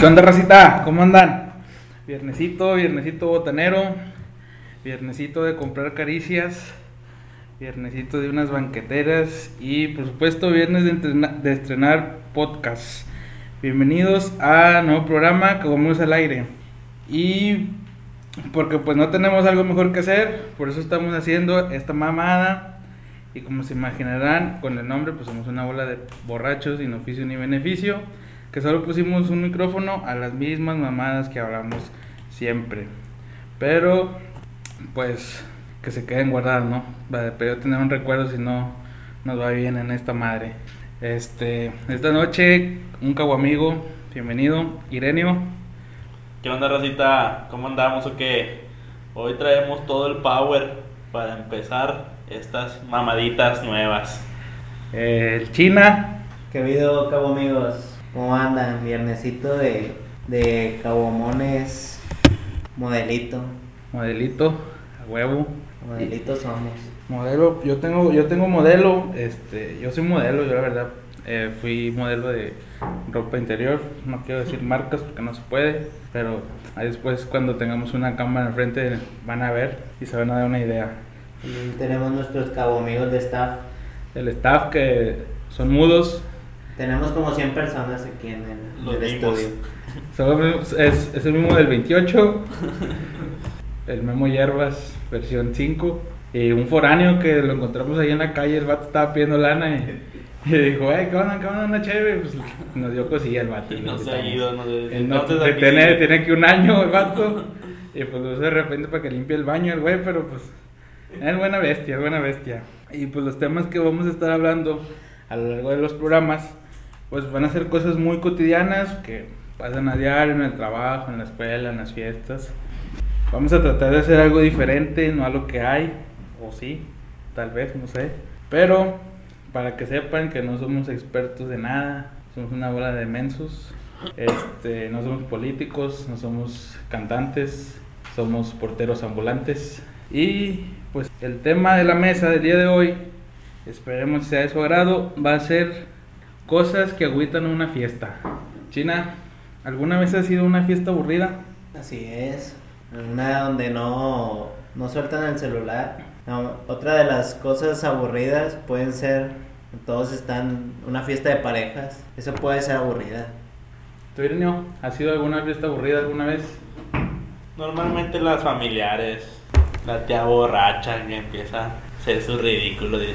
¿Qué onda, racita? ¿Cómo andan? Viernesito, viernesito botanero, viernesito de comprar caricias, viernesito de unas banqueteras y, por supuesto, viernes de, entrena- de estrenar podcast. Bienvenidos a nuevo programa que vamos al aire. Y porque pues no tenemos algo mejor que hacer, por eso estamos haciendo esta mamada. Y como se imaginarán, con el nombre, pues somos una bola de borrachos sin oficio ni beneficio, que solo pusimos un micrófono a las mismas mamadas que hablamos siempre. Pero, pues, que se queden guardadas, ¿no? Vale, pero tener un recuerdo si no nos va bien en esta madre. Este, esta noche, un cabo amigo, bienvenido, Irenio. ¿Qué onda, Racita? ¿Cómo andamos o qué? Hoy traemos todo el power para empezar estas mamaditas nuevas. el China, ¿Qué video, cabo amigos? ¿Cómo andan? Viernesito de, de cabomones, modelito. modelito, a huevo. Modelito somos. Modelo, yo tengo, yo tengo modelo, este, yo soy modelo, yo la verdad eh, fui modelo de ropa interior, no quiero decir marcas porque no se puede, pero ahí después cuando tengamos una cámara enfrente van a ver y se van a dar una idea. Tenemos nuestros cabo amigos de staff. El staff que son mudos, Tenemos como 100 personas aquí en el, Los el estudio. es, es el mismo del 28, el Memo Hierbas versión 5, y un foráneo que lo encontramos ahí en la calle, el vato estaba pidiendo lana y, y dijo, hey, ¿qué onda? ¿Qué onda? Una chévere, pues nos dio cosilla el vato. Y no se ha ido, no. Él no- tiene, tiene aquí un año el vato. Y pues lo usa de repente para que limpie el baño el güey, pero pues es buena bestia, es buena bestia. Y pues los temas que vamos a estar hablando a lo largo de los programas, pues van a ser cosas muy cotidianas que pasan a diario en el trabajo, en la escuela, en las fiestas. Vamos a tratar de hacer algo diferente, no a lo que hay, o sí, tal vez, no sé. Pero para que sepan que no somos expertos de nada, somos una bola de mensos. Este, no somos políticos, no somos cantantes, somos porteros ambulantes. Y pues el tema de la mesa del día de hoy, esperemos sea de su agrado, va a ser cosas que agüitan una fiesta. China, ¿alguna vez ha sido una fiesta aburrida? Así es. Una donde no, no sueltan el celular. No, otra de las cosas aburridas pueden ser, todos están, una fiesta de parejas. Eso puede ser aburrida. ¿Tú, Ireneo, has sido alguna fiesta aburrida alguna vez? Normalmente las familiares, la tía borracha que empieza hacer su ridículo. Dice,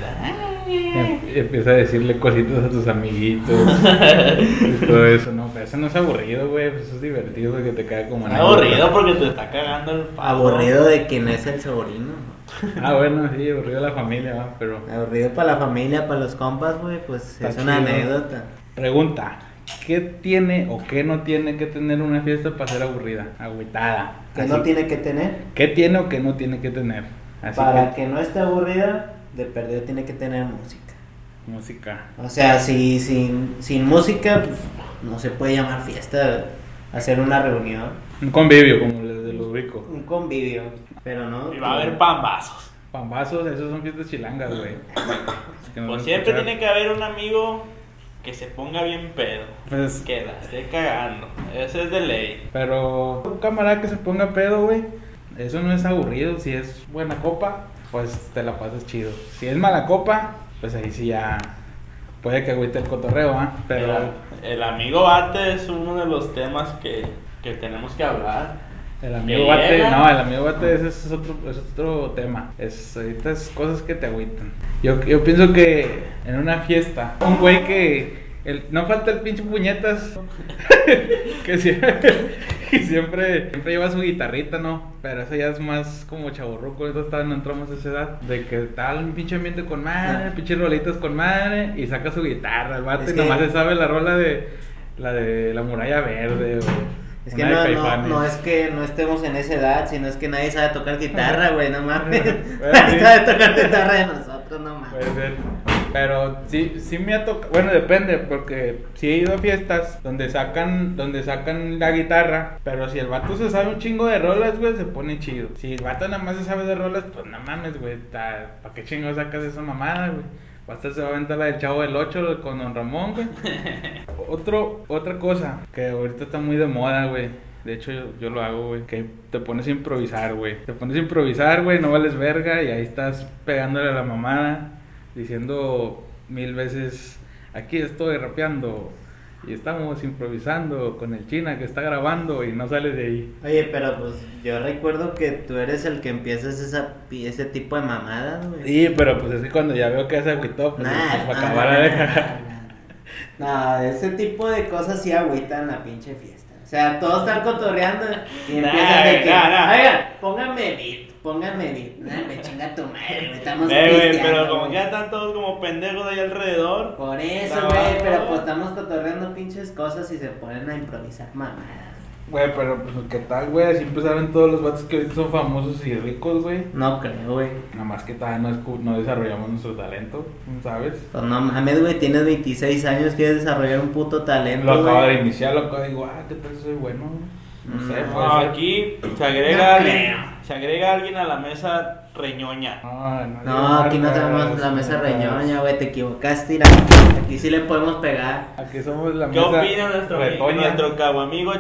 Em- Empieza a decirle cositas a tus amiguitos y todo eso, no, pero eso no es aburrido, güey, pues eso es divertido porque te cae como anécdota. aburrido porque te está cagando el palo. Aburrido de quien es el sobrino. Ah, bueno, sí, aburrido la familia, va, pero... Aburrido para la familia, para los compas, güey, pues Está es una anécdota. Pregunta, ¿qué tiene o qué no tiene que tener una fiesta para ser aburrida? Agüitada. ¿Qué Así- no tiene que tener? ¿Qué tiene o qué no tiene que tener? Así Para que, que no esté aburrida, de perdido tiene que tener música. música. O sea, si sin, sin música, pues no se puede llamar fiesta, hacer una reunión, Un convivio, como les de los ubico. un convivio, pero no. Y va a haber pambazos. Pambazos, esos son fiestas chilangas, güey. No Pues siempre escuchar. tiene que haber un amigo que se ponga bien pedo. Pues, Que la esté cagando. Ese es de ley. Pero un camarada que se ponga pedo, güey, eso no es aburrido. Si es buena copa, pues te la pasas chido. Si es mala copa, pues ahí sí ya puede que agüite el cotorreo, ¿ah? Pero El, el amigo bate es uno de los temas que, que tenemos que hablar. el amigo bate, llega. no, el amigo bate ese es otro, es otro tema. Es ahorita es cosas que te agüitan. Yo, yo pienso que en una fiesta, un güey que el, no falta el pinche puñetas que siempre, que siempre, siempre lleva su guitarrita, ¿no? Pero eso ya es más como chaburruco, todavía no entramos a esa edad. De que tal un pinche ambiente con madre, pinches rolitas con madre, y saca su guitarra, el vato, Es y que- nomás se sabe la rola de la de la muralla verde, o Es que no, no, no es que no estemos en esa edad, sino es que nadie sabe tocar guitarra, güey, no mames. Nadie sabe tocar guitarra de nosotros, no mames. Puede ser. Pero sí, sí me ha tocado, bueno, depende, porque sí he ido a fiestas donde sacan, donde sacan la guitarra, pero si el vato se sabe un chingo de rolas, güey, se pone chido. Si el vato nada más se sabe de rolas, pues no mames, güey, ¿para qué chingo sacas esa mamada, güey? Hasta se va a aventar la del Chavo del 8 con Don Ramón, güey. Otro, otra cosa que ahorita está muy de moda, güey. De hecho, yo, yo lo hago, güey. Que te pones a improvisar, güey. Te pones a improvisar, güey. No vales verga. Y ahí estás pegándole a la mamada. Diciendo mil veces: Aquí estoy rapeando. Y estamos improvisando con el China que está grabando. Y no sales de ahí. Oye, pero pues yo recuerdo que tú eres el que empiezas esa, ese tipo de mamadas, güey. Sí, pero pues es que cuando ya veo que se agüitó, pues, Nah, pues, no, acabar no, la no, deja. no, ese tipo de cosas sí agüitan la pinche fiesta. O sea, todos están cotorreando y Nah, empiezan de que, nah, nah. oigan, pónganme beat, Nah, me chinga tu madre, güey, estamos Eh, güey, pero como que ya están todos como pendejos ahí alrededor. Por eso, güey, pero pues estamos cotorreando pinches cosas y se ponen a improvisar mamadas. Güey, pero pues qué tal, güey. Así empezaron todos los vatos que ahorita son famosos y ricos, güey. No creo, güey. Nada más que todavía no, escu- no desarrollamos nuestro talento, ¿sabes? Pues no mames, güey, tienes 26 años, quieres desarrollar un puto talento, Lo acabo de iniciar, lo acabo de digo, ah, ¿qué tal soy bueno? No sé, No, puede No, aquí se agrega No alguien. Se agrega alguien a la mesa reñoña. No, no, No, aquí no tenemos la mesa reñoña, güey, te equivocaste, mira. Aquí sí le podemos pegar. Aquí somos la ¿Qué mesa opina nuestro, amigo, nuestro cabo amigo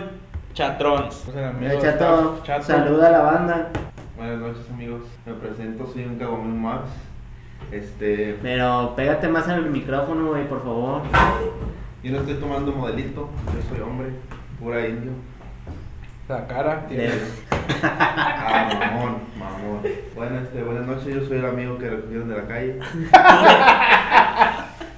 Chatrons? Pues el amigo chato, chato. saluda a la banda. Buenas noches amigos, me presento, soy un cagomín más. Este, Pero pégate más al micrófono, güey, por favor. yo no estoy tomando modelito, yo soy hombre, pura indio. La cara. De- tiene- Ah, mamón, mamón. Bueno, este, buenas noches, yo soy el amigo que recogieron de la calle.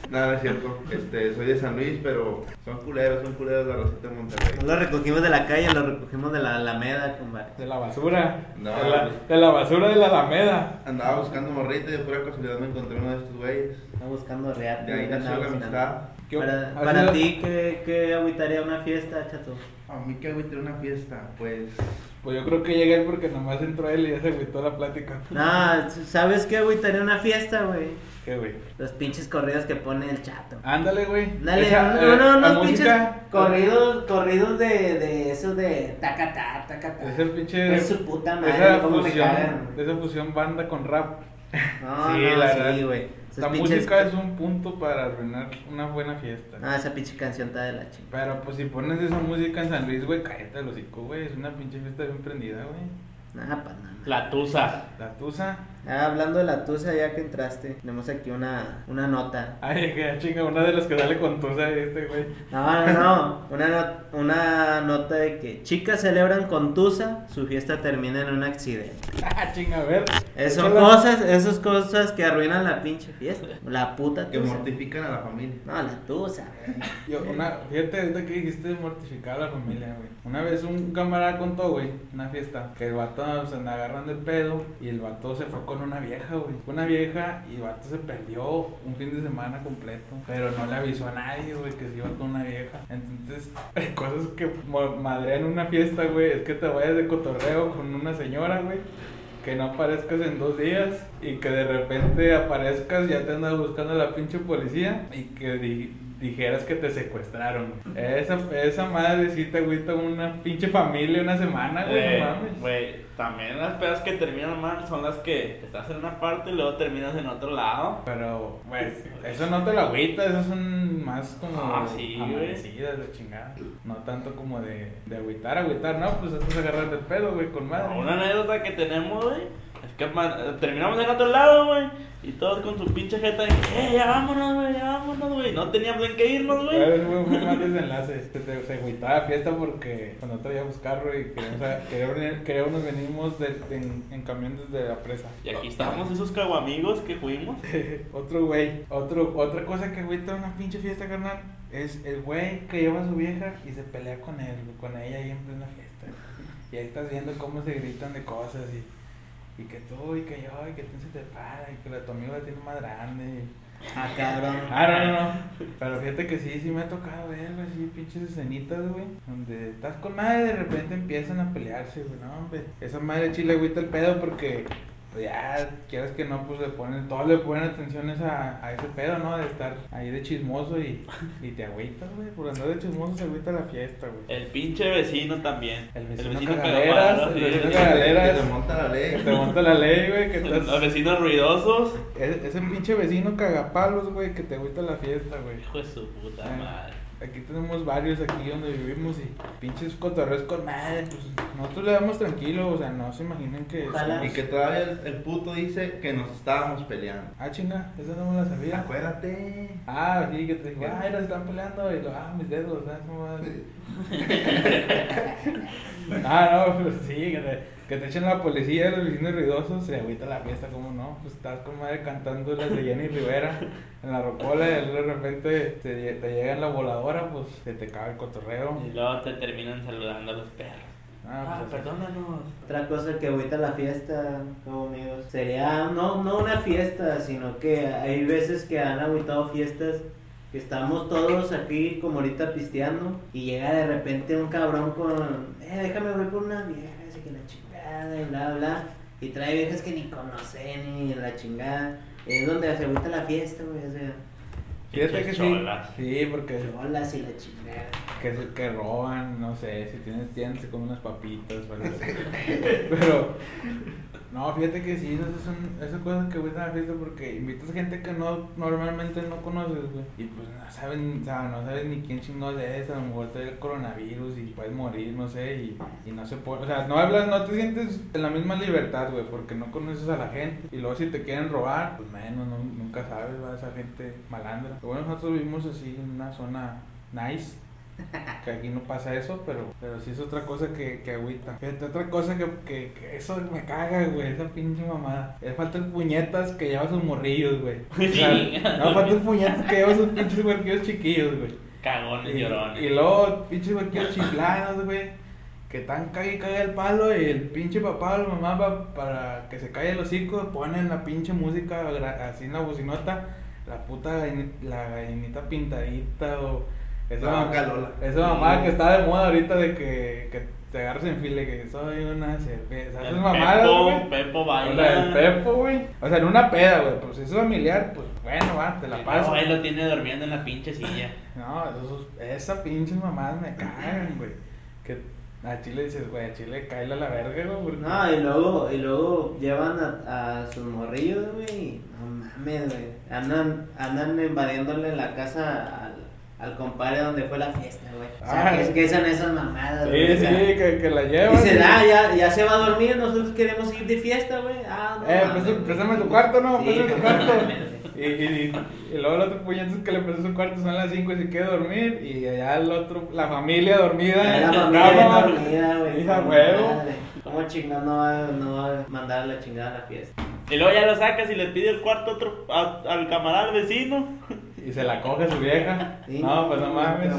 Nada, no es cierto. Este, soy de San Luis, pero son culeros, son culeros de la Rosita de Monterrey. No lo recogimos de la calle, lo recogimos de la Alameda, compadre. De la basura. No. De, la, de la basura de la Alameda. Andaba buscando morrita y de pura casualidad me encontré uno de estos güeyes. Está buscando real. De ahí nació la amistad. ¿Qué- Para, para ti, ¿qué, ¿qué agüitaría una fiesta, chato? A mí que agüité una fiesta, pues. Pues yo creo que llegué porque nomás entró él y ya se agüitó la plática. No, ¿sabes qué agüitaría una fiesta, güey? ¿Qué, güey? Los pinches corridos que pone el chato. Ándale, güey. Dale, Esa, no, eh, no, la unos pinches música- corridos, corridos de, de esos de tacatá, tacatá. Es el pinche. Es su puta madre, esa cómo me fusión, cagan. esa fusión banda con rap. No, Sí, no, la sí, verdad. güey. La pinches- música es un punto para arruinar una buena fiesta. Ah, esa pinche canción está de la chingada. Pero pues si pones esa música en San Luis, güey, cállate el hocico, güey. Es una pinche fiesta bien prendida, güey. Nada, pa' nada. La Tusa. La tusa. Ah, hablando de la tusa, ya que entraste, tenemos aquí una, una nota. Ay, que chinga, una de las que sale con tusa este, güey. No, no, no. Una, not- una nota de que chicas celebran con tusa, su fiesta termina en un accidente. Ah, chinga, a ver. Eh, son Échala. cosas, esas cosas que arruinan la pinche fiesta. La puta Que tusa. mortifican a la familia. No, la tusa. Yo, una, fíjate, ahorita que dijiste de mortificar a la familia, güey. Una vez un camarada contó, güey, una fiesta, que el vato se anda agarrando el pedo y el vato se fue con una vieja, güey. Una vieja y vato se perdió un fin de semana completo, pero no le avisó a nadie, güey, que se iba con una vieja. Entonces, cosas que madrean una fiesta, güey, es que te vayas de cotorreo con una señora, güey. Que no aparezcas en dos días y que de repente aparezcas, ya te andas buscando la pinche policía y que dijeras que te secuestraron. güey. Esa, esa madre sí te agüita una pinche familia una semana, güey, Eh, no mames. Güey, también las pedas que terminan mal son las que estás en una parte y luego terminas en otro lado. Pero, güey, eso no te lo agüita, esas son más como Ah, sí, güey. amanecidas de chingada. No tanto como de, de agüitar, agüitar, no, pues eso es agarrar del pedo, güey, con madre. Una anécdota que tenemos, güey, terminamos en otro lado, güey, y todos con su pinche jeta de que, eh, ya vámonos, güey, ya vámonos, güey. No teníamos en qué irnos, güey. Fue un muy mal desenlace. Este, te- se agüitaba la fiesta porque cuando traíamos carro y queríamos, queríamos, venimos de- de- en, en camión desde la presa. Y aquí estamos esos caguamigos que fuimos. Otro güey, otro, otra cosa que agüita una pinche fiesta, carnal, es el güey que lleva a su vieja y se pelea con él, con ella ahí en plena fiesta. Y ahí estás viendo cómo se gritan de cosas y, y que tú y que yo y que tú se te para y que la tu amigo la tiene más grande. Ah, cabrón. Ah, no, no, no. Pero fíjate que sí, sí me ha tocado ver, güey, así pinches escenitas, güey. Donde estás con madre y de repente empiezan a pelearse, güey. No, hombre. Esa madre chile agüita el pedo porque pues ya, quieres que no, pues le ponen, todos le ponen atención esa, a ese pedo, ¿no? De estar ahí de chismoso y, y te agüitas, güey. Por andar de chismoso se agüita la fiesta, güey. El pinche vecino también. El vecino el sí, vecino. Que te monta la Que ley. te monta la ley, güey, que estás... Los vecinos ruidosos. Es- Ese pinche vecino cagapalos, güey, que te agüita la fiesta, güey. Hijo de su puta madre. Aquí tenemos varios aquí donde vivimos y pinches cotorreos con madre, pues nosotros le damos tranquilo, o sea, no se imaginen que... Ojalá. Y que todavía el, el puto dice que nos estábamos peleando. Ah, chinga, esa no me la sabía. Acuérdate. Ah, sí, que te dijo, ah, se están peleando y lo, ah, mis dedos, ¿sabes cómo va? Ah, no, pues sí, que te, que te echen la policía, los vecinos ruidosos, se agüita la fiesta, ¿cómo no? Pues estás con madre cantando las de Jenny Rivera en la rocola y de repente te, te llega en la voladora, pues se te cae el cotorreo. Y luego te terminan saludando a los perros. Ah, Ah, pues, perdónanos. Otra cosa que ahorita la fiesta, como amigos, sería no, no una fiesta, sino que hay veces que han agüitado fiestas que estamos todos aquí como ahorita pisteando y llega de repente un cabrón con, eh, déjame voy por una vieja, así que la chingada y bla bla, y trae viejas que ni conocen ni la chingada, es donde se agüita la fiesta, güey, o sea, Fíjate que Pinches sí. cholas. Sí, porque cholas y la chingada. que, se- que roban, no sé, si tienes tiendas con unas papitas o algo así. Pero, no, fíjate que sí, esas son esas cosas que gustan a la fiesta porque invitas gente que no normalmente no conoces, güey. Y pues no saben, sea, no sabes ni quién chingados es, a lo mejor te da el coronavirus y puedes morir, no sé, y, y no se puede, o sea, no hablas, no te sientes en la misma libertad, güey, porque no conoces a la gente. Y luego si te quieren robar, pues menos, no- nunca sabes, va, esa gente malandra. Bueno, nosotros vivimos así en una zona nice que aquí no pasa eso, pero, pero sí es otra cosa que, que agüita. Fíjate, otra cosa que, que, que eso me caga, güey, esa pinche mamada. Le falta el puñetas que lleva sus morrillos, güey. O sea, Sí. no, falta el puñetas que lleva sus pinches huerquillos chiquillos, güey. Cagones llorones. y luego pinches huerquillos chiflados, güey. Que tan cague y cague el palo y el pinche papá o la mamá pa- para que se calle el hocico ponen la pinche música así en la bocinota, la puta la gallinita pintadita o esa, La mam- vaca Lola. esa mamada que está de moda ahorita de que, que te agarras en file que soy una cerveza. Esas mamadas, Pepo, güey. Pepo O sea, el baila. Pepo, güey. O sea, en una peda, güey. Pues si es familiar, pues bueno, va, te la paso. luego ahí lo tiene durmiendo en la pinche silla. No, esos, esa pinche mamada me cagan, güey. Que a Chile dices, güey, a Chile cae a la verga, güey. porque- No, y luego, y luego llevan a, a sus morrillos, güey. No mames, güey. Andan, andan invadiéndole la casa al, al compadre donde fue la fiesta, güey. O sea, Ah. que, es que son esas mamadas, Sí, güey. o sí, sea, que, que la llevan. Dicen, y- ah, ya, ya se va a dormir, nosotros queremos ir de fiesta, güey. Ah, no. Eh, mames, préstame, tu cuarto, ¿no? Sí, Préstame tu cuarto. Y, y, y luego el otro puñetazo que le prestó su cuarto son las 5 y se quiere dormir. Y allá el otro, la familia dormida. Ya La familia cama. dormida, güey. Hija, huevo. ¿Cómo chingado no va, no va a mandar a la chingada a la fiesta? Y luego ya lo sacas y le pide el cuarto otro, a- al camarada al vecino. Y se la coge su vieja. Sí, no, pues no mames.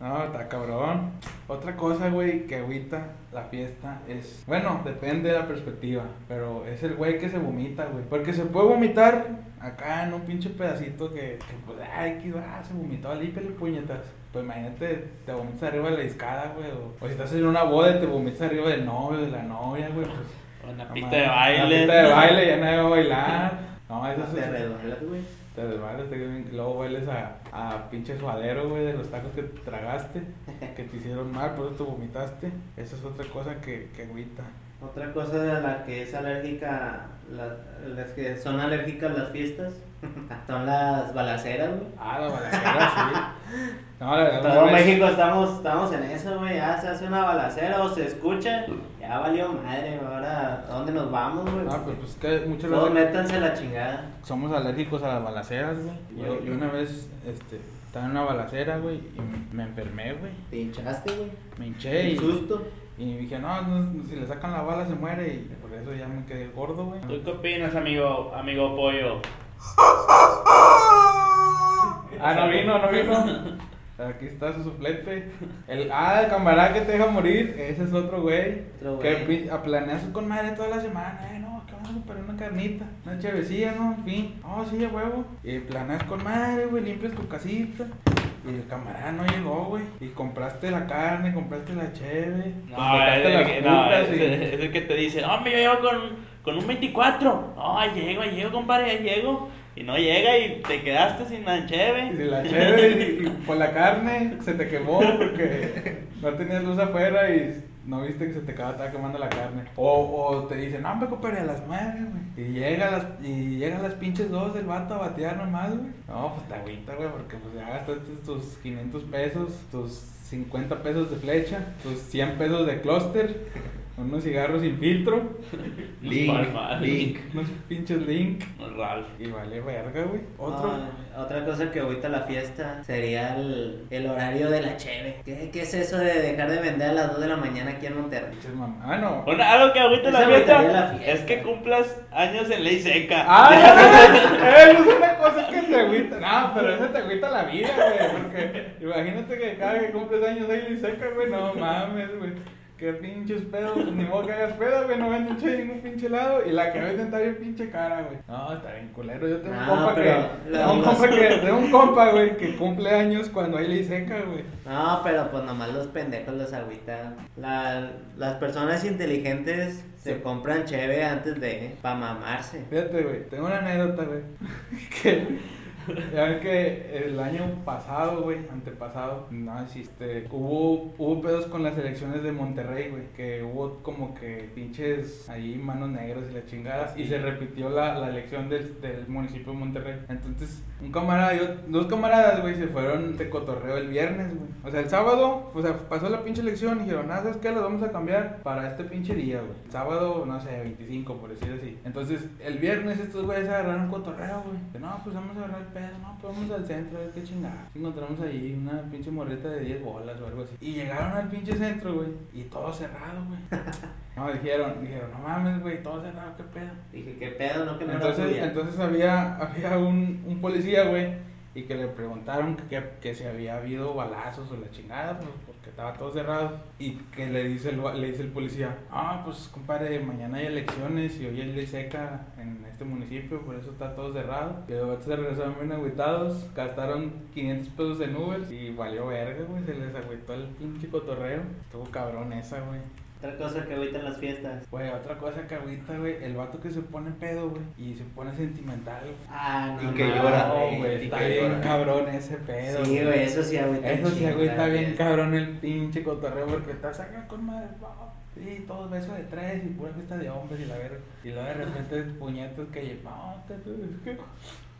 no está cabrón. Otra cosa, güey, que agüita la fiesta es. Bueno, depende de la perspectiva. Pero es el güey que se vomita, güey. Porque se puede vomitar acá en un pinche pedacito que, que pues, ay, que ah, se vomitó, puñetas. Pues imagínate, te vomitas arriba de la discada, güey. O, o si estás en una boda y te vomitas arriba del novio, de la novia, güey. Pues. O en la no pista de baile. En la pista de baile, ya nadie va a bailar. No, eso Te es. güey. Te te bien- luego hueles a, a pinche suadero, güey, de los tacos que tragaste, que te hicieron mal, por eso te vomitaste. Esa es otra cosa que, que agüita. Otra cosa de la que es alérgica, la- las que son alérgicas las fiestas, son las balaceras, güey. Ah, la balacera, sí. No, la verdad, Todo México estamos, estamos en eso, güey. Ya se hace una balacera o se escucha, ya valió madre. Ahora, ¿a dónde nos vamos, güey? No, pues, pues que muchas Todos veces métanse a la chingada. somos alérgicos a las balaceras, güey. Yo, yo una vez este, estaba en una balacera, güey, y me- enfermé, güey. Te hinchaste, güey. Me hinché El y, susto. y dije, no, no, si le sacan la bala se muere, y por eso ya me quedé gordo, güey. ¿Tú qué opinas, amigo, amigo Pollo? Ah, no vino, no vino. Aquí está su suplente. El, ah, el camarada que te deja morir. Ese es otro güey. Otro que güey. pi- a planeas con madre toda la semana. Eh, no, que vamos a comprar una carnita. Una chavecilla, ¿no? En fin. Oh, sí, a huevo. Y planeas con madre, güey. Limpias tu casita. Y el camarada no llegó, güey. Y compraste la carne, compraste la cheve. No, completaste es el, las no, es, y- es el que te dice, hombre, yo llego con, con un 24. No, ahí llego, llego, compadre, ahí llego. Y no llega y te quedaste sin la cheve. de la cheve y, y por la carne se te quemó porque no tenías luz afuera y no viste que se te acaba- estaba quemando la carne. O, o te dicen, no, hombre, compadre, a las nueve, güey. Y llega a las, y llega a las pinches dos del vato a batear nomás, güey. No, pues te agüita, güey, porque pues ya gastaste tus 500 pesos, tus 50 pesos de flecha, tus 100 pesos de clúster, unos cigarros sin filtro, Link, link. unos pinches link. Ralph. Y vale verga, güey. Otro. Otra cosa que ahorita la fiesta sería el, el horario de la cheve. ¿Qué, ¿Qué es eso de dejar de vender a las 2 de la mañana aquí en Monterrey? Pinches mam- Ah, no. Bueno, algo que agüita la fiesta, agüitaría la fiesta. es que cumplas años en ley seca. Ah, eso es una cosa que te agüita. No, pero eso te agüita la vida, güey. Porque imagínate que cada que cumples años ahí le seca, güey. No mames, güey. Qué pinches pedos, pues ni modo que hagas pedo, güey. No venden en ningún pinche lado. Y la que venden está bien pinche cara, güey. No, está bien culero. Yo tengo un No, compa que. Tengo un compa que. Tengo un compa, güey, que cumple años cuando hay ley seca, güey. No, pero pues nomás los pendejos los agüitan. La- las personas inteligentes se Sí. compran cheve antes de... para mamarse. Fíjate, güey, tengo una anécdota, güey. que ya ven que el año pasado, güey, antepasado, no existe. Hubo, hubo pedos con las elecciones de Monterrey, güey. Que hubo como que pinches ahí manos negras y la chingada. Y se repitió la, la elección del, del municipio de Monterrey. Entonces, un camarada y ot- dos camaradas, güey, se fueron de cotorreo el viernes, güey. O sea, el sábado, o sea, pasó la pinche elección y dijeron, ah, ¿sabes qué? Lo vamos a cambiar para este pinche día, güey. Sábado, no sé, 25, por decir así. Entonces, el viernes estos güeyes agarraron cotorreo, güey. No, pues vamos a agarrar el pedo, no, pues vamos al centro, a ver qué chingada. Encontramos ahí una pinche morreta de 10 bolas o algo así. Y llegaron al pinche centro, güey, y todo cerrado, güey. No, dijeron, dijeron, no mames, güey, todo cerrado, qué pedo. Dije, ¿qué pedo? No, que no era Entonces, entonces había, había un, un policía, güey, y que le preguntaron que, que, que si había habido balazos o la chingada, pues porque estaba todo cerrado. Y que le dice el, le dice el policía, ah, pues compadre, mañana hay elecciones y hoy hay ley seca en este municipio, por eso está todo cerrado. Y los se regresaron bien agüitados, gastaron 500 pesos en Uber y valió verga, güey, se les agüitó el pinche cotorreo. Estuvo cabrón esa, güey. Otra cosa que ahorita en las fiestas. Güey, otra cosa que agüita, güey, el vato que se pone pedo, güey, y se pone sentimental, güey. Ah, no. Y que no, llora, No, güey. está que bien llora. cabrón ese pedo. Sí, güey, eso sí agüita. Eso sí, está la bien cabrón el pinche cotorreo porque estás acá con madre, no, sí, todos besos de tres y pura fiesta de hombres y la verga. Y luego de repente puñetos que, no, es que,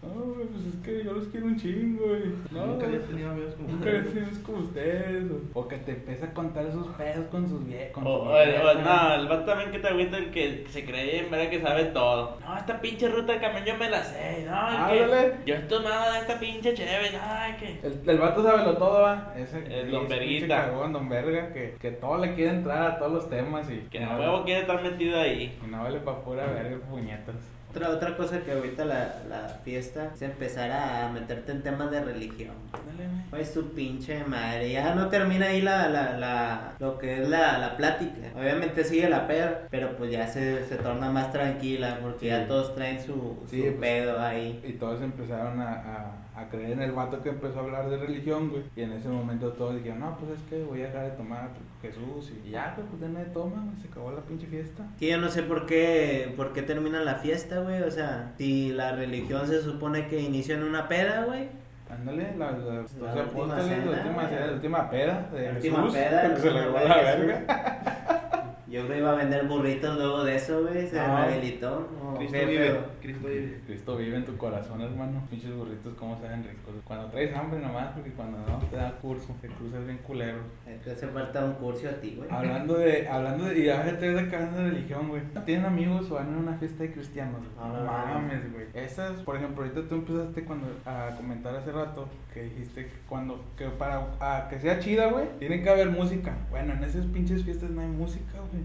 no, güey, pues es que yo los quiero un chingo, güey. No, Nunca había tenido amigos como Nunca había tenido amigos como ustedes. O, o que te empieza a contar sus pedos con sus viejos. O, o- o- no, el vato también que te agüita el que se cree en verdad que sabe todo. No, esta pinche ruta de camión yo me la sé. No, que Ándale. yo he tomado de esta pinche chévere. Ay, que. El, el vato sabe lo todo, va. Ese, El don Verguita. cagón, don Verga, que, que todo le quiere entrar a todos los temas y Que a huevo quiere estar metido ahí. y no vale pa' pura verga puñetas. Otra, otra cosa que ahorita la, la fiesta es empezar a meterte en temas de religión. Güey. Pues su pinche madre, ya no termina ahí la, la, la, lo que es la, la plática. Obviamente sigue la peda, pero pues ya se, se torna más tranquila porque ya todos traen su, Sí, su pues. pedo ahí. Y todos empezaron a, a, a creer en el vato que empezó a hablar de religión, güey. Y en ese momento todos dijeron, no, pues es que voy a dejar de tomar Jesús. Y ya, güey, pues ya nadie toma, güey. Se acabó la pinche fiesta. Que yo no sé por qué, por qué termina la fiesta, güey. O sea, si la religión se supone que inicia en una peda, güey. Ándale, la, la, La última apóstoles, cena, la última, güey. cena, la última peda de La Jesús. última peda, que se le va de la verga. Yo creo iba a vender burritos luego de eso, güey. Se No. rehabilitó. ¿o Cristo qué vive? Cristo vive. Cristo vive en tu corazón, hermano. Pinches burritos, cómo saben ricos. Cuando traes hambre nomás, porque cuando no te da curso, te cruzas bien culero. Te hace falta un curso a ti, güey. Hablando de, hablando de, y ya te ves acá hablando de religión, güey. ¿Tienen amigos o van a una fiesta de cristianos? No, mames, güey. Esas, por ejemplo, ahorita tú empezaste cuando, a comentar hace rato que dijiste que cuando, que para a que sea chida, güey, tiene que haber música. Bueno, en esas pinches fiestas no hay música, güey.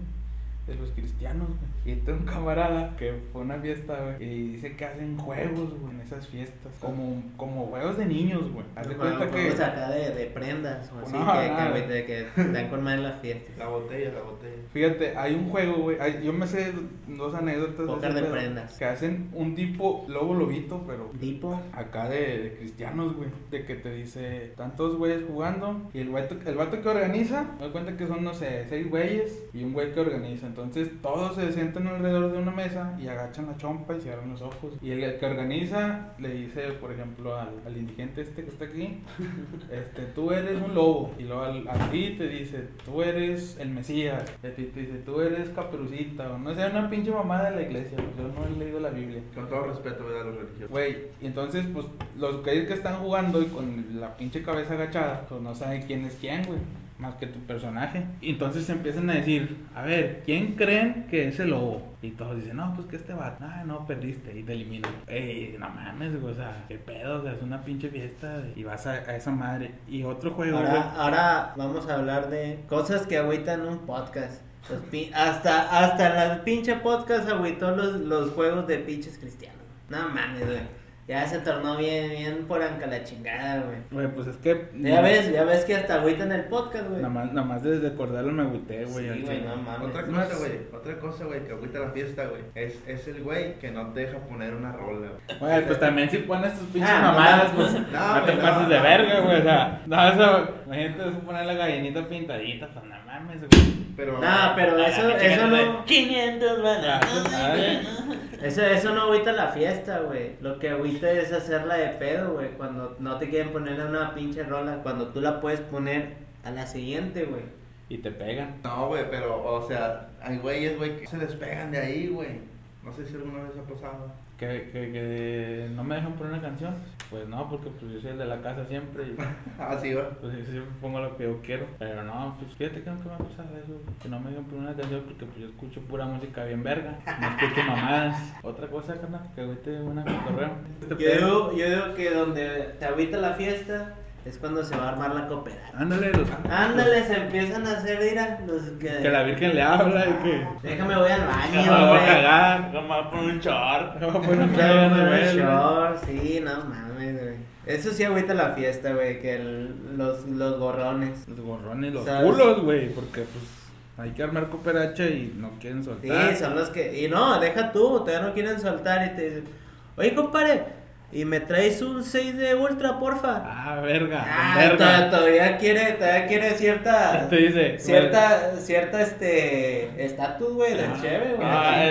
De los cristianos, güey. Y tengo un camarada que fue a una fiesta, güey, y dice que hacen juegos, güey, en esas fiestas. Como, como juegos de niños, güey. Haz de cuenta que... acá de, de prendas o así, No, que, nada. que, de que dan con más en las fiestas. La botella, la botella. Fíjate, hay un juego, güey. hay- Yo me sé dos anécdotas. Póker de pedo, prendas. Que hacen un tipo lobo lobito, pero Tipo, acá de, de cristianos, güey. De que te dice, están todos güeyes jugando. Y el vato, el vato que organiza, me doy cuenta que son, no sé, seis güeyes y un güey que organiza. Entonces todos se sientan alrededor de una mesa y agachan la chompa y cierran los ojos. Y el que organiza le dice, por ejemplo, al, al indigente este que está aquí, este, tú eres un lobo. Y luego al- a ti te dice, tú eres el Mesías. Y a ti te dice, tú eres caperucita. O no sé, una pinche mamada de la iglesia. Yo no he leído la Biblia. Con todo respeto, ¿verdad? Los religiosos. Güey, y entonces, pues, los güeyes que están jugando y con la pinche cabeza agachada, pues no saben quién es quién, güey. Más que tu personaje. Y entonces empiezan a decir, a ver, ¿quién creen que es el lobo? Y todos dicen, no, pues que este va. Ah, no, perdiste. Y te eliminan. Ey, no mames, o sea, qué pedo, o sea, es una pinche fiesta. Y vas a, a esa madre. Y otro juego, güey. ahora, ahora vamos a hablar de cosas que agüitan un podcast. Hasta, hasta el pinche podcast agüitó los, los juegos de pinches cristianos. No mames, güey. Ya se tornó bien, bien por anca la chingada, güey. Güey, pues es que. Ya ves, ya ves que hasta agüitan el podcast, güey. Nada más, nada más desde acordarlo me agüité, güey. Sí, güey, no mames. Otra Más- cosa, güey, otra cosa, güey, que agüita la fiesta, güey, es, es el güey que no te deja poner una rola, güey. Güey, pues también si pones tus pinches Ah, no, mamadas, no, pues no, no, te güey, pases no, de no. verga, güey. O sea, no, eso, imagínate es poner la gallinita pintadita, pues no mames, güey. Pero, Nah, pero Ah, eso, eso no. 500 bananas. Eso, eso no agüita la fiesta, güey. Lo que agüita es hacerla de pedo, güey. Cuando no te quieren poner una pinche rola, cuando tú la puedes poner a la siguiente, güey. Y te pegan. No, güey, pero, o sea, hay güeyes, güey, que se despegan de ahí, güey. No sé si alguna vez ha pasado. Que, que, que no me dejan poner una canción. Pues no, porque pues yo soy el de la casa siempre. Y, Ah, sí, güey. pues yo siempre pongo lo que yo quiero. Pero no, pues fíjate que nunca me ha pasado eso. Que no me dejan poner una canción porque pues yo escucho pura música bien verga. No escucho mamadas. Otra cosa, carnal, que ahorita una cotorreo. Yo yo digo que donde te agüita la fiesta es cuando se va a armar la cooperativa. Ándale, los. Ándale, se empiezan a hacer, mira, los que... Que la Virgen le habla y que. Déjame, voy al No, baño, me voy a güey. cagar. No me voy a poner un char. No, me no pongo el duele. short, sí, no mames, güey. Eso sí agüita la fiesta, güey, que el- los, los gorrones. Los gorrones, los ¿Sabes? culos, güey, porque pues hay que armar cooperacha y no quieren Sí, soltar. son los que... Y no, deja tú, todavía no quieren soltar y te dicen, oye, compadre, ¿y me traes un 6 de ultra, porfa? Ah, verga, Ah, verga. todavía quiere, todavía quiere cierta... Te dice, Cierta, cierta, este, estatus, güey, de Ah. chévere, güey. Ah,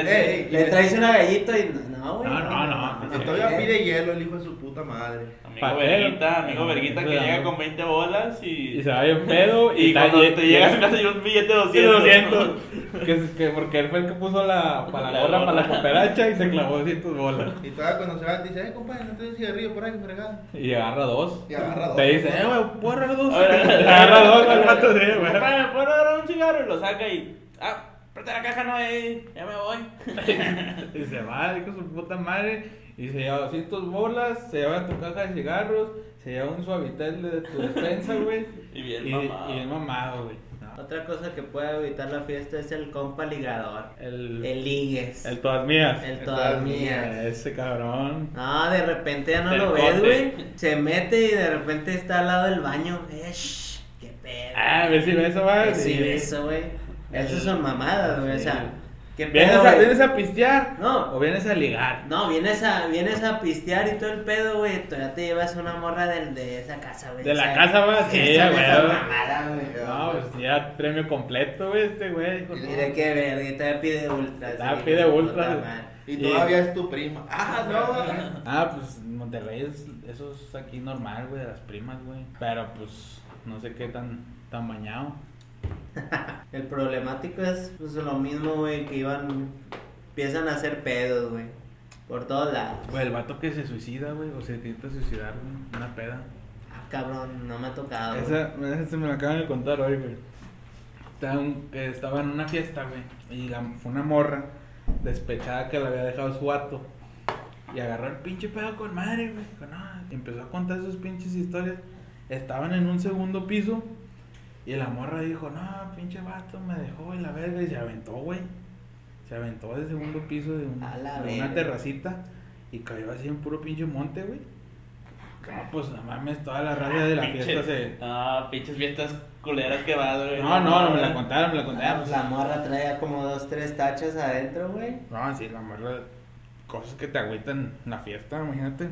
le traes una gallita y no, güey. No, no, no. Y todavía pide hielo el hijo de su puta madre. Amigo. Verguita, amigo Verguita que llega con 20 bolas y. Y se va bien pedo. Y cuando te llega a su casa y un billete de Sí, 200. lo siento. que, que porque él fue el que puso la, para la gorra, para la cooperacha y se clavó 200 bolas. Y todavía cuando se va te dice, eh, compadre, no te un cigarrillo por ahí, fregado. Y agarra dos. Y agarra dos. Te dice, eh, güey, ¿puedo agarrar dos? Agarra dos al sí, güey. Compadre, ¿me puedo agarrar un cigarro? Y lo saca y. Ah, presta la caja, no, eh, ya me voy. Y se va, dijo su puta madre. Y se lleva 200 bolas, se lleva tu caja de cigarros, se lleva un suavitel de tu despensa, güey. Y bien y, mamado. y bien mamado, güey. Otra cosa que puede evitar la fiesta es el compa ligador. El, El ligues. el todas mías. El todas mías. Ese cabrón. No, de repente ya no Del lo ves, güey. Se mete y de repente está al lado del baño. Eh, shh, qué pedo. Ah, ves si beso, va. Eh, Sí, eso, güey. Esas son mamadas, güey. O sea, qué ¿Vienes pedo, a, güey. ¿Vienes a pistear? No. ¿O vienes a ligar? No, vienes a, vienes a pistear y todo el pedo, güey. Todavía te llevas una morra del, de esa casa, güey. ¿De la casa, va? Sí, güey. mamada, güey. No, pues ya premio completo, güey, este güey. dijo, no. Mire qué verga, todavía pide ultras. Todavía sí, pide madre. Y Sí. todavía es tu prima. Ah, no. Ah, pues Monterrey es, eso es aquí normal, güey, de las primas, güey. Pero pues no sé qué tan, tan bañado. El problemático es pues lo mismo, güey, que iban, empiezan a hacer pedos, güey, por todos lados. Güey, el vato que se suicida, güey, o se intenta suicidar, güey, una peda. Ah, cabrón, no me ha tocado. Esa, esa se me la acaban de contar hoy, güey. Estaba, estaba en una fiesta, güey, y la- fue una morra despechada que le había dejado su vato. Y agarró el pinche pedo con madre, güey. Dijo, "No", y empezó a contar sus pinches historias. Estaban en un segundo piso Y la morra dijo, no, pinche vato, me dejó y la verga. Y se aventó, güey. Se aventó del segundo piso de, un- A la de una terracita y cayó así en puro pinche monte, güey. No, pues no mames, toda la rabia de la Pinche- fiesta se. No, pinches fiestas culeras que vas, güey. No, no, no me la contaron, me la Ah, contaron. pues la morra traía como dos, tres tachas adentro, güey. No, sí, la morra. Cosas que te agüitan en la fiesta, imagínate.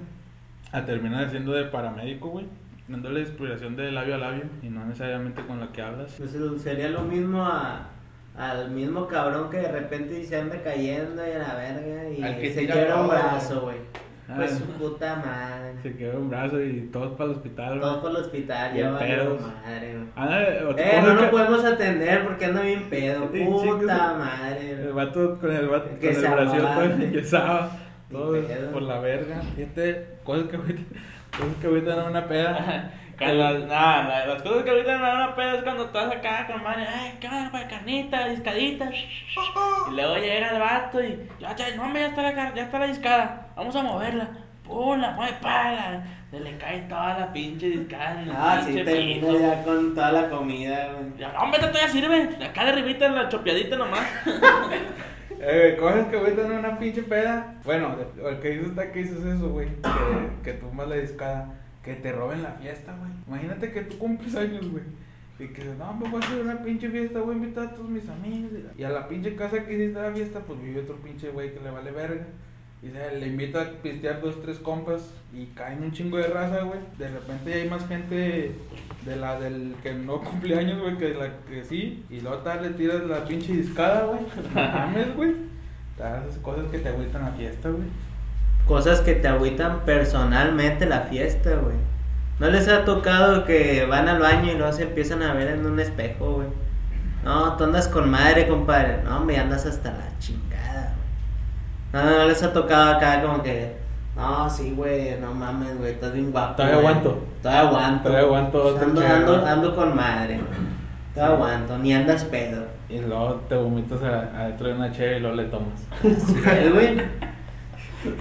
A terminar siendo de paramédico, güey. Dándole inspiración de labio a labio y no necesariamente con la que hablas. Pues sería lo mismo a, al mismo cabrón que de repente se anda cayendo y a la verga y Al que se quiebra un brazo, güey. Ah. Pues su puta madre. Se quedó un brazo y todos para el hospital, Todos por el hospital, ya pedos. madre, güey. Ah, ¿o te Eh, no lo que- podemos atender porque anda bien pedo. Sí, Puta madre. El vato con el vato Que con el brazo todo aguante. enyesado. Ni Todo pedo. por la verga. Fíjate, cosas que cosas que ahorita no una peda. Cuando, nah, las cosas que ahorita me dan una peda es cuando estás acá con madre, ay, ¿qué onda, pues, carnita, discadita? Y luego llega el vato y, ya, ya, no, hombre, ya está la, car- ya está la discada, vamos a moverla. Pum, la mueve, pala. Se le cae toda la pinche discada Ah, sí, termina ya con toda la comida, güey. Ya, no, hombre, esto ya sirve. Acá de arribita la chopeadita nomás. Eh, cosas que ahorita no una pinche peda. Bueno, el que hizo está que dices eso, güey. Que, que tumbas la discada. Que te roben la fiesta, güey. Imagínate que tú cumples años, güey. Y que no, pues voy a hacer una pinche fiesta, voy a invitar a todos mis amigos. Y a la pinche casa que hiciste la fiesta, pues vive otro pinche güey que le vale verga. Y se le invita a pistear dos, tres compas y caen un chingo de raza, güey. De repente hay más gente de la del que no cumple años, güey, que la que sí. Y luego tal le tiras la pinche discada, güey. Mames, güey. Esas cosas que te agüitan la fiesta, güey. Cosas que te agüitan personalmente la fiesta, güey. ¿No les ha tocado que van al baño y luego se empiezan a ver en un espejo, güey? No, tú andas con madre, compadre. No, hombre, andas hasta la chingada. No, no les ha tocado acá como que... No, sí, güey, no mames, güey, estás bien guapo. Todavía güey. aguanto. Todavía aguanto. Todavía aguanto otro Ando, ando, ando con madre. Todavía aguanto, ni andas pedo. Y luego te vomitas adentro de una cheve y luego le tomas. Es, güey.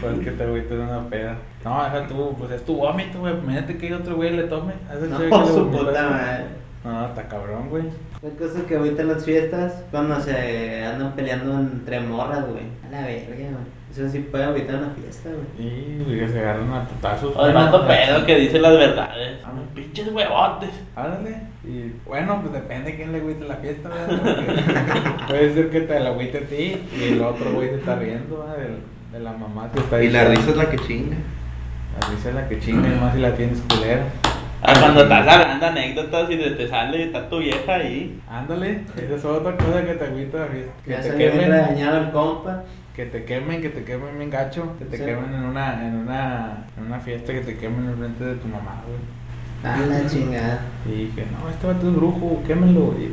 Pues que te en una peda. No, deja tú, pues es tu vómito, güey. Imagínate que otro güey le tome. que No, le su puta madre. No, está cabrón, güey. La cosa que ahorita en las fiestas, cuando se andan peleando entre morras, güey. A la verga, güey. Eso sí puede evitar una fiesta, güey. Y güey, se agarran a putazos. O el vato pedo que dice las verdades. Pinches huevotes. Ándale. Y bueno, pues depende de quién le agüite la fiesta, ¿verdad? Puede ser que te la agüite a ti y el otro güey se está riendo. Del- De, la mamá que está Y la risa es la que chinga. La risa es la que chinga, y más si la tienes culera. Ah, cuando estás hablando anécdotas y te, te sale, está tu vieja ahí. Ándale, esa es otra cosa que te agüita la fiesta. Que Ya te quemen. el compa. Que te quemen, que te quemen bien gacho, que te Sí. quemen en una, en una, en una fiesta, que te quemen en frente de tu mamá, güey. A la chingada. Y dije, no, este vato es brujo, quémelo. Y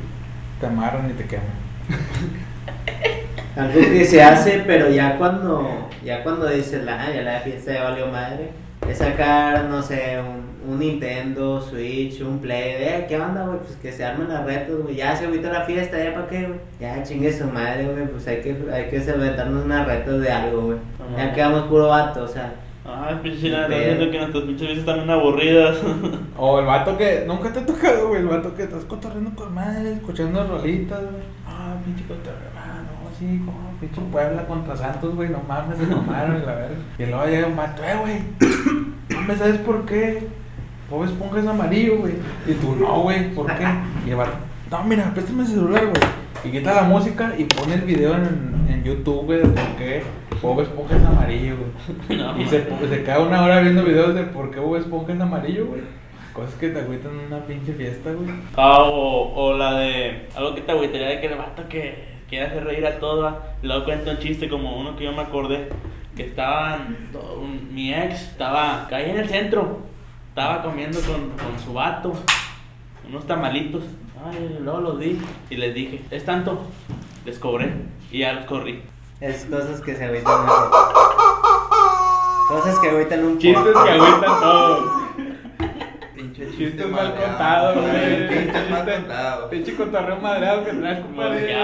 te amarran y te queman. Algo que se hace, pero ya cuando, ya cuando dices, la, ya la fiesta ya valió madre, es sacar, no sé, un, un Nintendo, Switch, un Play, eh, ¿qué onda, güey? Pues que se armen las retos, güey, ya se agüita la fiesta, ¿ya para qué, güey? Ya chingue su madre, güey, pues hay que, hay que inventarnos unas retos de algo, güey. Ya quedamos puro vato, o sea, Ay, pinche Pedo. viendo que nuestras pinches veces están bien aburridas. O el vato que nunca te ha tocado, güey. El vato que estás cotorreando con madre, escuchando rolitas, güey. Ah, pinche cotorreo. Ah, no, sí, como pinche Puebla contra Santos, güey. No mames, se mamaron y la verga. Y luego llega un vato, eh, güey. No me sabes por qué. Bob Esponja es amarillo, güey. Y tú, no, güey, ¿por qué? Y el vato, no, mira, préstame el celular, güey. Y quita la música y pone el video en, en YouTube, güey, de por qué Bob Esponja es amarillo, güey. No, Y se, se queda una hora viendo videos de por qué Bob Esponja es amarillo, güey. Cosas que te agüitan en una pinche fiesta, güey. Ah, o, o la de algo que te agüitaría de que el vato que quiere hacer reír a todos, luego cuenta un chiste como uno que yo me acordé, que estaban, un- mi ex estaba ahí en el centro, estaba comiendo con, con su vato, unos tamalitos, ay, luego los di y les dije, es tanto, les cobré y ya los corrí. es cosas que se agüitan Cosas que agüitan un Chistes poco. que agüitan todo. Pinche chiste Chistes mal contados, güey. Chistes mal Chiste- contados. Pinche cotorreo madreado que traes, compadre.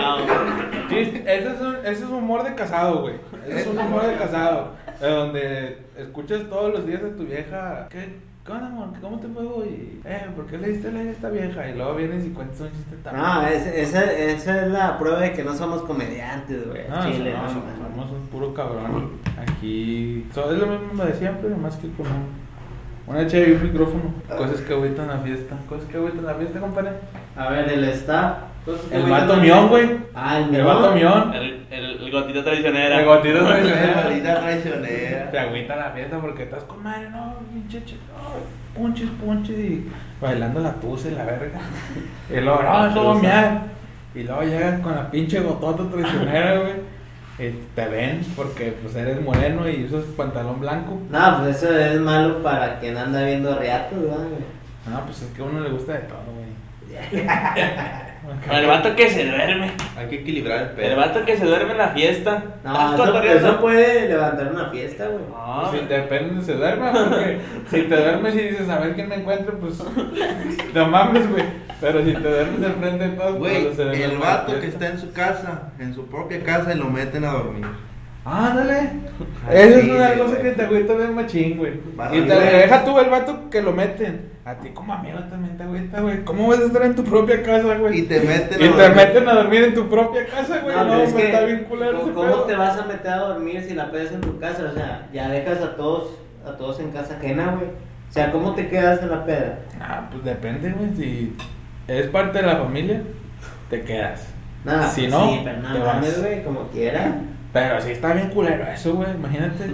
Chiste- Ese es, un, ese es humor de casado, güey. Ese es un humor de casado. De donde escuchas todos los días a tu vieja. ¿Qué, ¿qué onda, amor? ¿Cómo te fue hoy? Eh, ¿por qué le diste like a esta vieja? Y luego vienes y cuentas un chiste tan. No, es- esa, esa es la prueba de que no somos comediantes, güey. No, Chile, no, no, somos, un puro cabrón. Aquí. so- es lo mismo de siempre, más que con un- una chévere y un micrófono. Cosas que agüitan la fiesta. Cosas que agüitan la fiesta, compadre. A ver, el staff. que El vato mión, güey. Ah, el El mión. vato mión. El, gotito traicionera. El gotito La traicionero. maldita traicionera. Te agüita la fiesta porque estás con madre, no, pinche, che- no, punches, punches y bailando la y la verga. Y luego, no, eso va a mear. Y luego llegas con la pinche gotota traicionera, güey. Y te ven porque pues eres moreno y usas pantalón blanco. No, pues eso es malo para quien anda viendo riatos, güey. No, pues es que a uno le gusta de todo, güey. El vato que se duerme. Hay que equilibrar el El pedo. vato que se duerme en la fiesta. No, ¿Estás eso, eso puede levantar una fiesta, güey. No, Pues, sí, depende si se duerma, porque si te duermes y dices a ver quién me encuentra, pues no mames, güey. Pero si te duermes enfrente de todos, Güey, pues, el vato que está en su casa, en su propia casa, y lo meten a dormir. Ándale. Ay, Esa es una cosa que te agüita bien machín, güey. Y te deja tú el vato que lo meten. A ti como amigo también te agüita, güey. ¿Cómo vas a estar en tu propia casa, güey? Y te meten Y a te dormir. meten a dormir en tu propia casa, güey. No, No, es que, está bien culero ¿cómo, cómo te vas a meter a dormir si la pedas en tu casa? O sea, ya dejas a todos, a todos en casa ajena, güey. O sea, ¿cómo te quedas en la peda? Ah, pues depende, güey. Si es parte de la familia, te quedas. Nada, Si pues no, sí, pero te mames, vas. güey, como quiera. Pero sí está bien culero eso, güey. Imagínate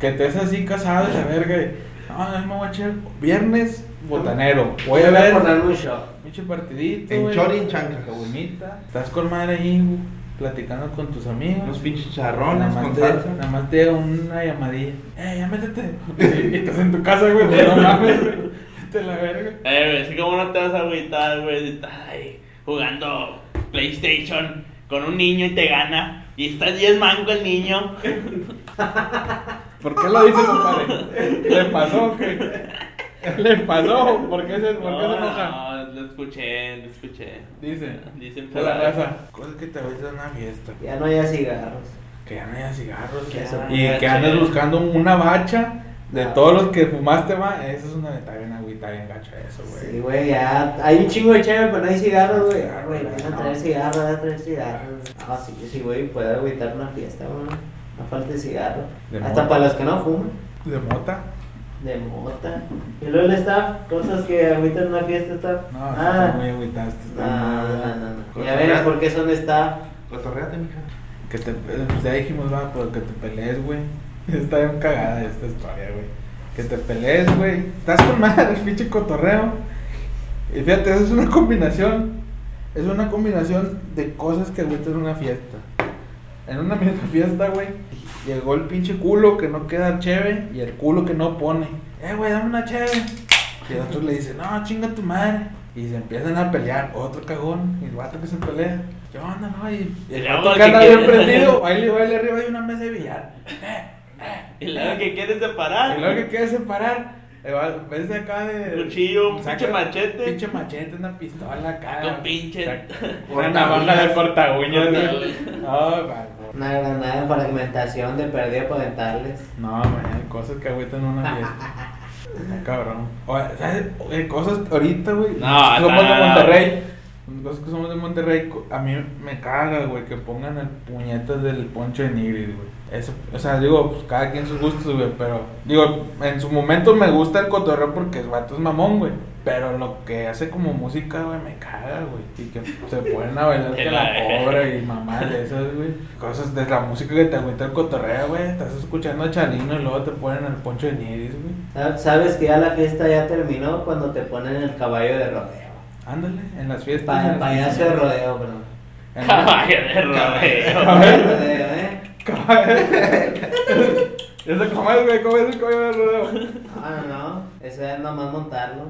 que estés así casado y la verga. y, No, no me voy a echar viernes botanero. Voy a ver un shot. pinche partidito. En chori, en caguamita. Estás con madre ahí, güey, platicando con tus amigos. Unos pinches Nada charrones más, con te, salsa. nada más te una llamadilla. Eh, ya métete. Y estás en tu casa, güey. pues, No mames, güey. A la verga. Eh, güey, así como no te vas a agüitar, güey, si estás ahí jugando PlayStation con un niño y te gana. Y está 10 mango el niño. ¿Por qué lo dices, compadre? ¿Le pasó o qué? ¿Le pasó? ¿Por qué se, por qué se enoja? No, lo escuché, lo escuché. Dice. Dicen De la raza. Cosas que te ves en una fiesta. Ya no hay cigarros. Que ya no haya cigarros. Que y que andes buscando una bacha de Ah. todos los que fumaste, va. Eso es una neta bien agüita, bien gacha eso, güey. Sí, güey, ya hay un chingo de chévere, pero no hay cigarros, güey. Ah, güey, van a no. traer cigarros, van a traer cigarros. Ah, sí, sí, güey, puede agüitar una fiesta, güey. No falta de cigarro. De Hasta mota. para los que no fuman. De mota. De mota. Y luego el staff, cosas que agüitan una fiesta, staff. No, ah, está muy agüitaste. no, está muy no, agüita. no, no. Ya ves por qué son staff. Cotorreate, mija. Que te, pues ya dijimos, va, pero que te pelees, güey. Está bien cagada esta historia, güey. Que te pelees, güey. Estás con madre, el pinche cotorreo. Y fíjate, eso es una combinación. Es una combinación de cosas que agüitan una fiesta. En una misma fiesta, güey, llegó el pinche culo que no queda chévere y el culo que no pone. Eh, güey, dame una chévere. Y el otro le dice, no, chinga tu madre. Y se empiezan a pelear. Otro cagón. Y el vato que se pelea. ¿Qué onda, no? Y el vato que anda bien prendido. Baile, baile arriba hay una mesa de billar. Y luego que quieres separar. Y luego que quiere separar. eh, Ves de acá de. Cuchillo, un pinche machete. Pinche machete, una pistola acá. Con pinche- Una navaja de corta uñas, güey. No, va- Una granada de fragmentación de perdida para aventarles. No, man, cosas que agüitan una fiesta. Está cabrón. O, ¿sabes? Eh, cosas ahorita, güey. No, somos de no. Monterrey. Cosas que somos de Monterrey. A mí me caga, güey, que pongan el puñetas del poncho de Nigris, güey. Eso, o sea, digo, pues cada quien sus gustos, güey. Pero, digo, en su momento me gusta el cotorreo porque el vato es mamón, güey. Pero lo que hace como música, güey, me caga, güey. Y que se ponen a bailar que la cobra y mamás de esas, güey. Cosas de la música que te agüita el cotorreo, güey. Estás escuchando a Chalino y luego te ponen el poncho de Nigris, güey. Sab- Sabes que ya la fiesta ya terminó cuando te ponen el caballo de rodeo. Ándale, en las fiestas. Pa- en las payaso de rodeo, bro. En- Caballo de rodeo. Caballo de rodeo, ¿eh? ¿Eso cómo es, güey? ¿Cómo es el caballo de rodeo? Ah, no, no. Eso es nomás montarlo.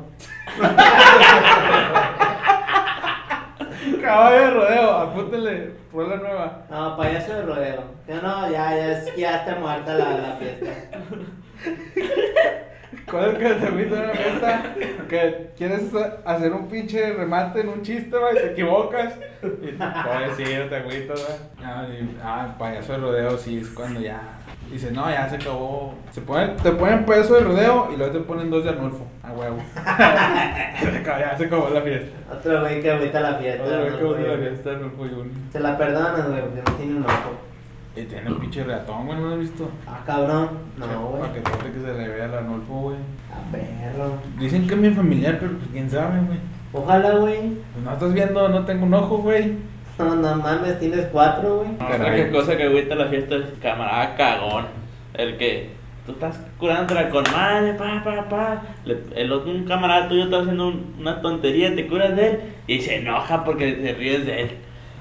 Caballo de rodeo, apúntale, la nueva. No, payaso de rodeo. Ya no, ya, ya, es- ya está muerta la, la fiesta. ¿Cuál es que te agüita en una fiesta? Que quieres hacer un pinche remate en un chiste, güey, te equivocas. Y pobrecito, te agüitas, güey. Ah, y- ah, payaso de rodeo, sí, es cuando ya Dice, no, ya se acabó. Se ponen, te ponen peso de rodeo y luego te ponen dos de Arnulfo. A huevo. se acabó, ya se acabó la fiesta. Otro güey que agüita la fiesta. Otra vez ¿no, que güey? la fiesta de Arnulfo Junior. Se la perdonas, güey, porque no tiene un ojo. Y tiene el pinche reatón, güey, ¿no lo has visto? Ah, cabrón. No, güey. Para que trate que se le vea al Arnulfo, güey. A perro. Dicen que es mi familiar, pero pues quién sabe, güey. Ojalá, güey. Pues no estás viendo, no tengo un ojo, güey. No, no mames, tienes cuatro, güey. Otra cosa que agüita la fiesta es camarada cagón. El que tú estás curándotela con madre, pa, pa, pa. Le- el otro, un camarada tuyo está haciendo un- una tontería, te curas de él y se enoja porque te ríes de él.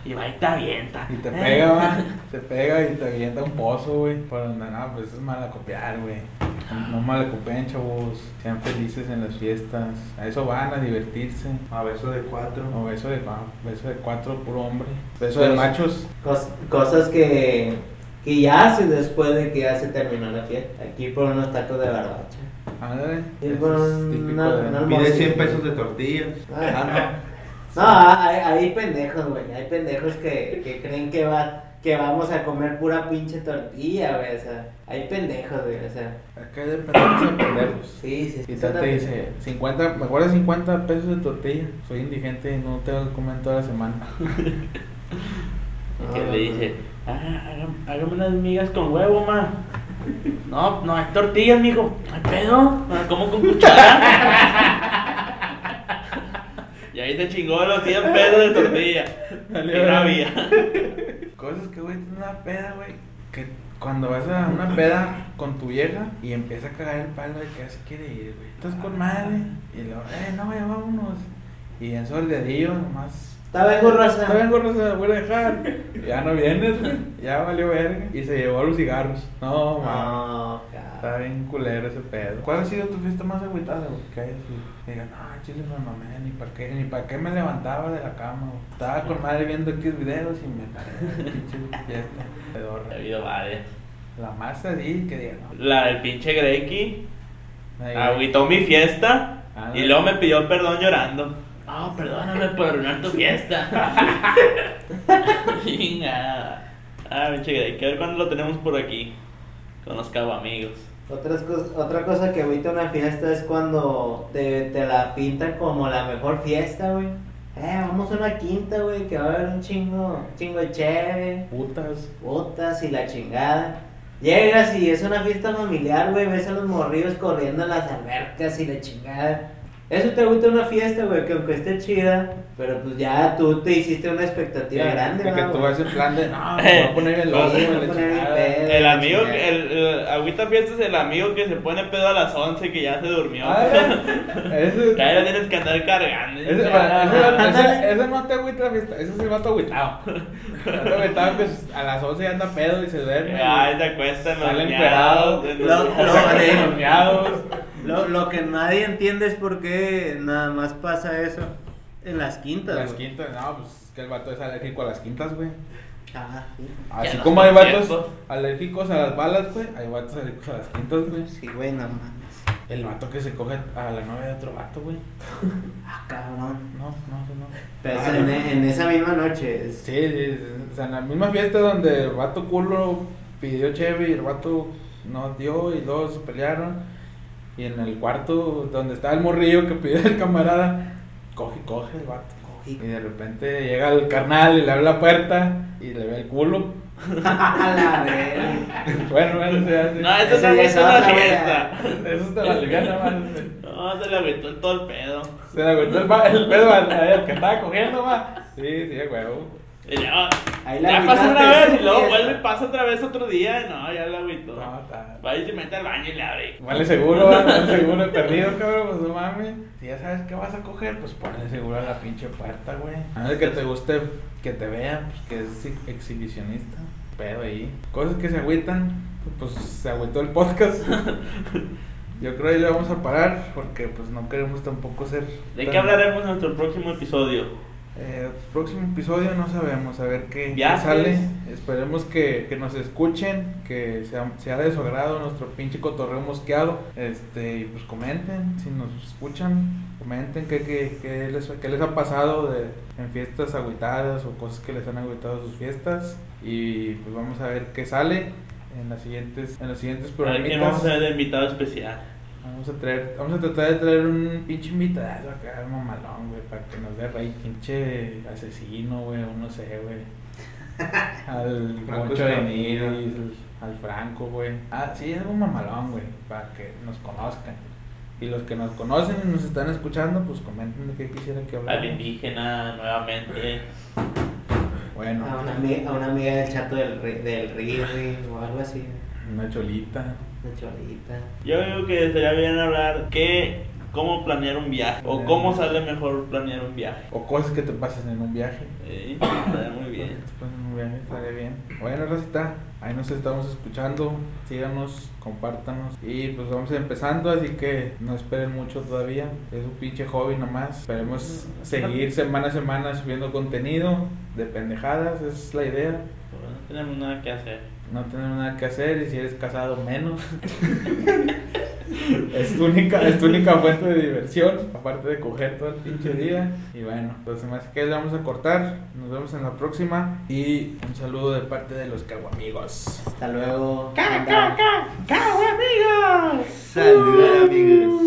Y va y te avienta. Y te pega, va. Te pega y te avienta un pozo, güey. Por donde no, pues es mala copiar, güey. No, no malacopien, chavos. Sean felices en las fiestas. A eso van, a divertirse. A beso de cuatro. O beso de, beso de cuatro, puro hombre. Beso de Pues- machos. Cos- cosas que, que ya haces después de que ya se terminó la fiesta. Aquí por unos tacos de barbacha. Ándale. Es típico una- de- una- Pide 100 pesos de tortillas. Ah, no, hay, hay pendejos, güey. Hay pendejos que, que creen que va que vamos a comer pura pinche tortilla, güey. O sea, hay pendejos, güey. O sea, Acá hay de pendejos a pendejos. sí, sí. Y sí, te dice, 50, me acuerdo 50 pesos de tortilla. Soy indigente y no tengo que comer toda la semana. Y que le dice, ah, hágame, hágame unas migas con huevo, ma. No, no hay tortillas, mijo. No hay pedo. ¿Cómo con cuchara? y ahí se chingó los 100 pesos de tortilla. Había. Cosas que, güey, tiene una peda, güey. Que cuando vas a una peda con tu vieja y empieza a cagar el palo de que ya se quiere ir, güey. Estás con madre. Y luego, eh, no, ya vámonos. Y en su dedillo nomás. Está vengo, raza. Está bien, me voy a dejar. Ya no vienes, güey. Ya valió verga. Y se llevó los cigarros. No. No, Está cabrón. bien culero ese pedo. ¿Cuál ha sido tu fiesta más agüitada, güey? Que hayas digan, no, chile me mamé, ni para qué, ni para qué me levantaba de la cama, güey. Estaba con madre viendo X videos y me paré pinche fiesta. Ha habido varias. La más así que digan, no. La del pinche Greki agüitó mi fiesta Ah, y no. luego me pidió perdón llorando. No, perdóname por arruinar tu fiesta. Chinga. Ah, pinche Greki, a ver cuándo lo tenemos por aquí. Con los cabo amigos. Otras cos- otra cosa que ahorita una fiesta es cuando te, te la pintan como la mejor fiesta, güey. Eh, vamos a una quinta, güey, que va a haber un chingo, chingo de chévere, Putas. botas y la chingada. Llegas y es una fiesta familiar, güey, ves a los morrillos corriendo en las albercas y la chingada. Eso te gusta una fiesta, güey, que aunque esté chida, pero pues ya tú te hiciste una expectativa Sí, grande, de que ¿no, tú güey? vas en plan de, no, me voy a poner el pedo. El amigo, que- el, el agüita fiesta es el amigo que se pone pedo a las 11 que ya se durmió. Ah, ese, que ahí lo tienes que andar cargando. Ese, ese, ese, ese no te agüita la fiesta, ese es el vato agüitado. El vato agüitado que a las 11 ya anda pedo y se duerme. Ay, se los- los miados. Lo, lo que nadie entiende es por qué nada más pasa eso en las quintas. Las güey. quintas, no, pues es que el vato es alérgico a las quintas, güey. Ah, sí. Así como hay vatos alérgicos a las balas, güey, hay vatos alérgicos a las quintas, güey. Sí, güey, no mames. El vato que se coge a la novia de otro vato, güey. Ah, cabrón. No, no, no. Pero Ah, es en, en esa misma noche. es- Sí, sí, sí, o sea, en la misma fiesta donde el vato culo pidió cheve y el vato no dio y luego se pelearon. Y en el cuarto donde estaba el morrillo que pidió el camarada, coge, coge el vato. Coge. Y de repente llega el carnal y le abre la puerta y le ve el culo. La bueno, bueno, se hace. No, eso ya es una fiesta. Eso te la aliviana, man. No, se le agüitó el todo el pedo. Se le agüitó el, pedo al, al que estaba cogiendo, va. Sí, sí, huevo. Y ya, Ahí la ya pasa una vez y luego fiesta. vuelve y pasa otra vez otro día. No, ya la agüitó. No, está. Va y se mete al baño y le abre. Vale seguro, vale seguro perdido, cabrón, pues no mames. Si ya sabes que vas a coger, pues ponle seguro a la pinche puerta, güey. A menos que te guste que te vean, pues que es ex- exhibicionista. Pero ahí. Cosas que se agüitan, pues se agüitó el podcast. Yo creo que le vamos a parar porque pues no queremos tampoco ser... ¿De tan- qué hablaremos en nuestro próximo episodio? Eh, próximo episodio no sabemos, a ver qué, sale. Esperemos que, que nos escuchen, que sea, sea de su agrado nuestro pinche cotorreo mosqueado. Este, y pues comenten, si nos escuchan, comenten qué, qué, qué les, qué les ha pasado de, en fiestas agüitadas o cosas que les han agüitado sus fiestas. Y pues vamos a ver qué sale. en las siguientes, en los siguientes A ver quién vamos a ver de invitado especial. Vamos a traer, vamos a tratar de traer un pinche invitado acá, mamalón, güey, para que nos dé rey, pinche asesino, güey, o no sé, güey. Al Franco de. Nigris, al Franco, güey. Ah, sí, es un mamalón, güey, para que nos conozcan. Y los que nos conocen y nos están escuchando, pues comenten de qué quisieran que habláramos. Alienígena, nuevamente. Bueno, A una, amiga, a una amiga del chato del, ri- del Riri o algo así. una cholita. Una cholita. Yo digo que sería bien hablar que cómo planear un viaje o cómo sale mejor planear un viaje. O cosas que te pasen en un viaje. Eh, estaría muy bien. Te pasen en un viaje, estaría bien. Bueno, Rosita, ahí nos estamos escuchando. Síganos, compártanos. Y pues vamos empezando, así que no esperen mucho todavía. Es un pinche hobby nomás. Esperemos seguir semana a semana subiendo contenido de pendejadas, esa es la idea. Pues, no tenemos nada que hacer. No tenemos nada que hacer y si eres casado menos. es, tu única, es tu única fuente de diversión, aparte de coger todo el pinche día. Y bueno, pues más que le vamos a cortar. Nos vemos en la próxima. Y un saludo de parte de los caguamigos. Hasta luego. ¡Ca, ca, ca! ¡Ca, amigos! Salud, amigos.